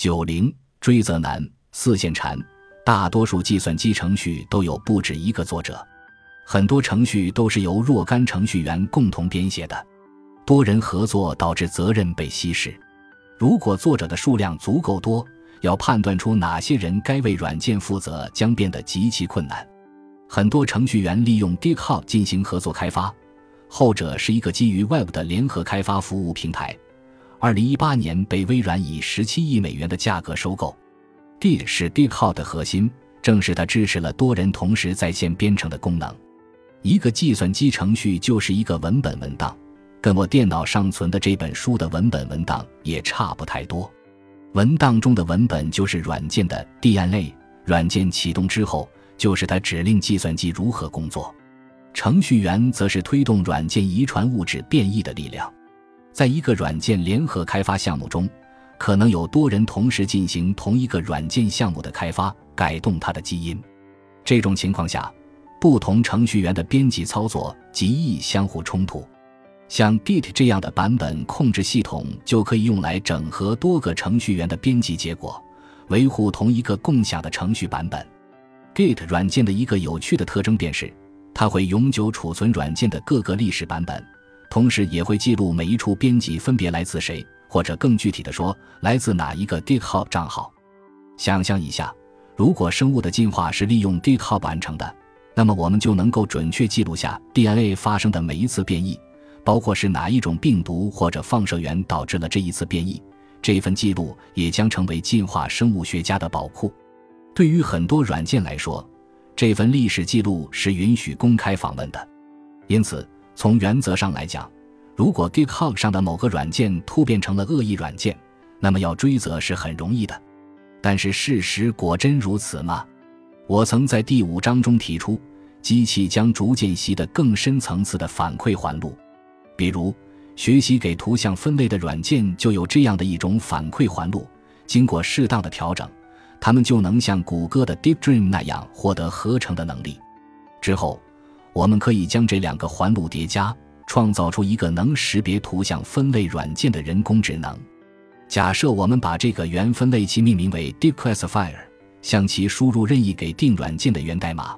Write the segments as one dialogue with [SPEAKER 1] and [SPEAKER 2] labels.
[SPEAKER 1] 九零追责难，四线缠。大多数计算机程序都有不止一个作者，很多程序都是由若干程序员共同编写的。多人合作导致责任被稀释。如果作者的数量足够多，要判断出哪些人该为软件负责将变得极其困难。很多程序员利用 GitHub 进行合作开发，后者是一个基于 Web 的联合开发服务平台。二零一八年被微软以十七亿美元的价格收购。Git 是 GitHub 的核心，正是它支持了多人同时在线编程的功能。一个计算机程序就是一个文本文档，跟我电脑上存的这本书的文本文档也差不太多。文档中的文本就是软件的 DNA，软件启动之后，就是它指令计算机如何工作。程序员则是推动软件遗传物质变异的力量。在一个软件联合开发项目中，可能有多人同时进行同一个软件项目的开发，改动它的基因。这种情况下，不同程序员的编辑操作极易相互冲突。像 Git 这样的版本控制系统就可以用来整合多个程序员的编辑结果，维护同一个共享的程序版本。Git 软件的一个有趣的特征便是，它会永久储存软件的各个历史版本。同时也会记录每一处编辑分别来自谁，或者更具体的说，来自哪一个 GitHub 账号。想象一下，如果生物的进化是利用 GitHub 完成的，那么我们就能够准确记录下 DNA 发生的每一次变异，包括是哪一种病毒或者放射源导致了这一次变异。这份记录也将成为进化生物学家的宝库。对于很多软件来说，这份历史记录是允许公开访问的，因此。从原则上来讲，如果 GitHub 上的某个软件突变成了恶意软件，那么要追责是很容易的。但是事实果真如此吗？我曾在第五章中提出，机器将逐渐习得更深层次的反馈环路，比如学习给图像分类的软件就有这样的一种反馈环路，经过适当的调整，它们就能像谷歌的 Deep Dream 那样获得合成的能力。之后。我们可以将这两个环路叠加，创造出一个能识别图像分类软件的人工智能。假设我们把这个原分类器命名为 Declassifier，向其输入任意给定软件的源代码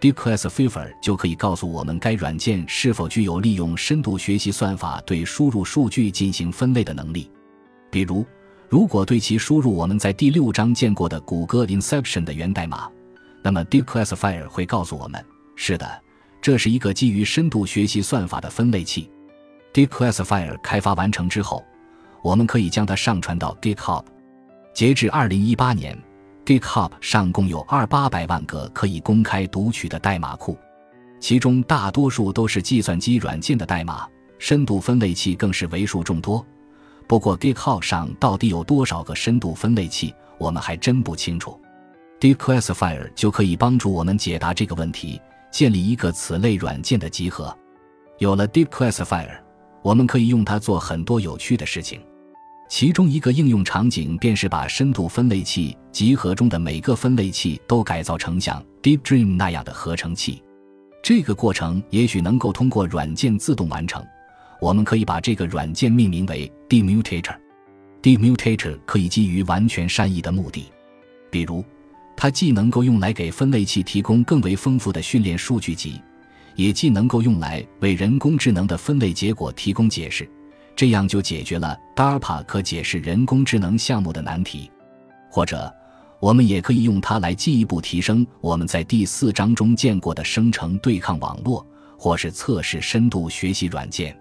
[SPEAKER 1] ，Declassifier 就可以告诉我们该软件是否具有利用深度学习算法对输入数据进行分类的能力。比如，如果对其输入我们在第六章见过的谷歌 Inception 的源代码，那么 Declassifier 会告诉我们：是的。这是一个基于深度学习算法的分类器，Declassifier 开发完成之后，我们可以将它上传到 GitHub。截至2018年，GitHub 上共有二八百万个可以公开读取的代码库，其中大多数都是计算机软件的代码，深度分类器更是为数众多。不过，GitHub 上到底有多少个深度分类器，我们还真不清楚。Declassifier 就可以帮助我们解答这个问题。建立一个此类软件的集合，有了 DeepClassifier，我们可以用它做很多有趣的事情。其中一个应用场景便是把深度分类器集合中的每个分类器都改造成像 Deep Dream 那样的合成器。这个过程也许能够通过软件自动完成。我们可以把这个软件命名为 Demutator。Demutator 可以基于完全善意的目的，比如。它既能够用来给分类器提供更为丰富的训练数据集，也既能够用来为人工智能的分类结果提供解释，这样就解决了 DARPA 可解释人工智能项目的难题。或者，我们也可以用它来进一步提升我们在第四章中见过的生成对抗网络，或是测试深度学习软件。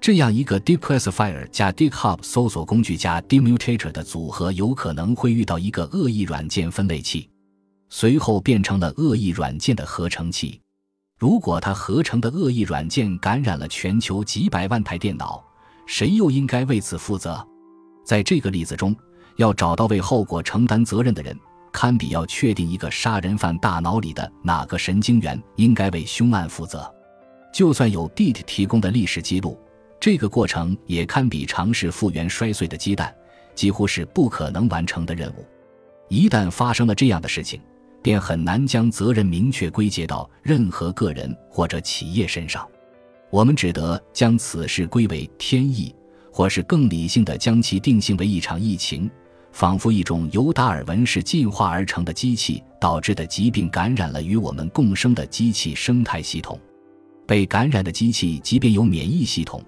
[SPEAKER 1] 这样一个 DeepClassifier 加 DeepHub 搜索工具加 Demutator 的组合，有可能会遇到一个恶意软件分类器，随后变成了恶意软件的合成器。如果它合成的恶意软件感染了全球几百万台电脑，谁又应该为此负责？在这个例子中，要找到为后果承担责任的人，堪比要确定一个杀人犯大脑里的哪个神经元应该为凶案负责。就算有 d e t 提供的历史记录。这个过程也堪比尝试复原摔碎的鸡蛋，几乎是不可能完成的任务。一旦发生了这样的事情，便很难将责任明确归结到任何个人或者企业身上。我们只得将此事归为天意，或是更理性的将其定性为一场疫情，仿佛一种由达尔文式进化而成的机器导致的疾病感染了与我们共生的机器生态系统。被感染的机器即便有免疫系统，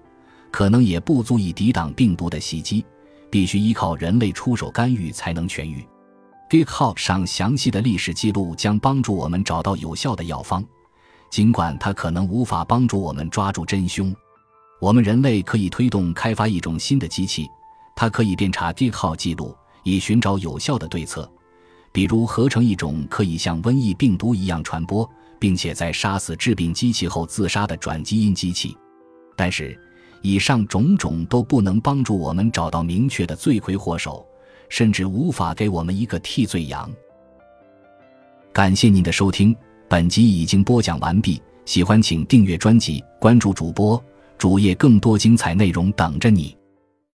[SPEAKER 1] 可能也不足以抵挡病毒的袭击，必须依靠人类出手干预才能痊愈。GitHub 上详细的历史记录将帮助我们找到有效的药方，尽管它可能无法帮助我们抓住真凶。我们人类可以推动开发一种新的机器，它可以遍查 GitHub 记录。以寻找有效的对策，比如合成一种可以像瘟疫病毒一样传播，并且在杀死致病机器后自杀的转基因机器。但是，以上种种都不能帮助我们找到明确的罪魁祸首，甚至无法给我们一个替罪羊。感谢您的收听，本集已经播讲完毕。喜欢请订阅专辑，关注主播主页，更多精彩内容等着你。